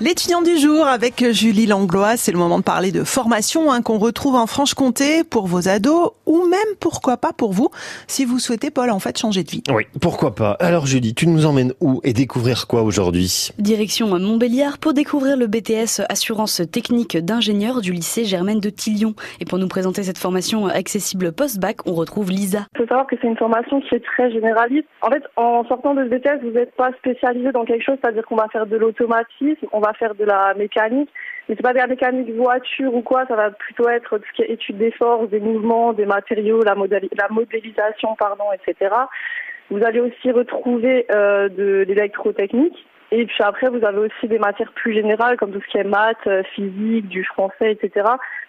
L'étudiant du jour avec Julie Langlois, c'est le moment de parler de formation hein, qu'on retrouve en Franche-Comté pour vos ados ou même pourquoi pas pour vous si vous souhaitez Paul en fait changer de vie. Oui, pourquoi pas. Alors Julie, tu nous emmènes où et découvrir quoi aujourd'hui? Direction Montbéliard pour découvrir le BTS Assurance technique d'ingénieur du lycée Germaine de Tillion. Et pour nous présenter cette formation accessible post-bac, on retrouve Lisa. Il faut savoir que c'est une formation qui est très généraliste. En fait, en sortant de ce BTS, vous n'êtes pas spécialisé dans quelque chose, c'est-à-dire qu'on va faire de l'automatisme on va faire de la mécanique. Mais c'est pas de la mécanique voiture ou quoi, ça va plutôt être tout ce qui est étude des forces, des mouvements, des matériaux, la, modélisation, pardon, etc. Vous allez aussi retrouver euh, de l'électrotechnique. Et puis après, vous avez aussi des matières plus générales comme tout ce qui est maths, euh, physique, du français, etc.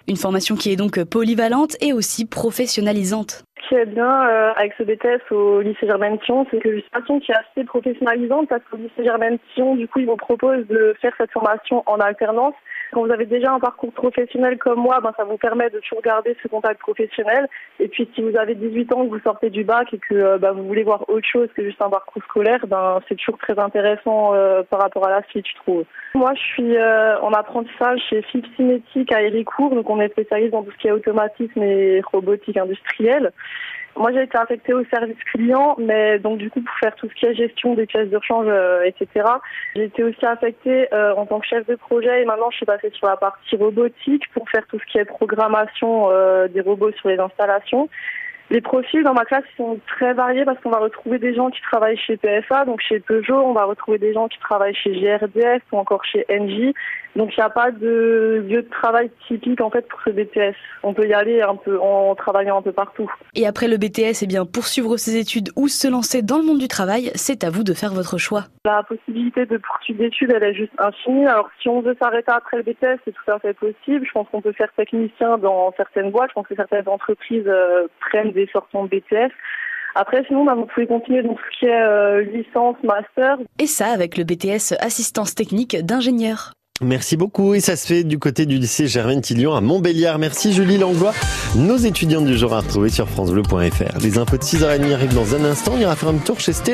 Une formation qui est donc polyvalente et aussi professionnalisante. Ce qui est bien euh, avec ce BTS au lycée Germaine Sion, c'est que c'est une formation qui est assez professionnalisante parce qu'au lycée Germaine Sion, du coup, ils vous proposent de faire cette formation en alternance quand vous avez déjà un parcours professionnel comme moi, ben, ça vous permet de toujours garder ce contact professionnel. Et puis si vous avez 18 ans, que vous sortez du bac et que ben, vous voulez voir autre chose que juste un parcours scolaire, ben, c'est toujours très intéressant euh, par rapport à la suite, je trouve. Moi, je suis euh, en apprentissage chez FIP Cinétique à Héricourt, donc on est spécialiste dans tout ce qui est automatisme et robotique industrielle. Moi, j'ai été affectée au service client, mais donc du coup pour faire tout ce qui est gestion des pièces de rechange, euh, etc. J'ai été aussi affectée euh, en tant que chef de projet et maintenant je suis passée sur la partie robotique pour faire tout ce qui est programmation euh, des robots sur les installations. Les profils dans ma classe sont très variés parce qu'on va retrouver des gens qui travaillent chez PSA, donc chez Peugeot, on va retrouver des gens qui travaillent chez GRDF ou encore chez NJ. Donc il n'y a pas de lieu de travail typique en fait pour ce BTS. On peut y aller un peu en travaillant un peu partout. Et après le BTS, eh bien poursuivre ses études ou se lancer dans le monde du travail, c'est à vous de faire votre choix. La possibilité de poursuivre d'études, elle est juste infinie. Alors si on veut s'arrêter après le BTS, c'est tout à fait possible. Je pense qu'on peut faire technicien dans certaines boîtes. Je pense que certaines entreprises euh, prennent des sortants de BTS. Après, sinon, bah, vous pouvez continuer dans ce qui est euh, licence, master. Et ça avec le BTS assistance technique d'ingénieur. Merci beaucoup et ça se fait du côté du lycée Germaine Tillion à Montbéliard. Merci Julie Langlois. Nos étudiants du jour à retrouver sur francebleu.fr. Les infos de 6h30 arrivent dans un instant. On ira faire un tour chez Stellan.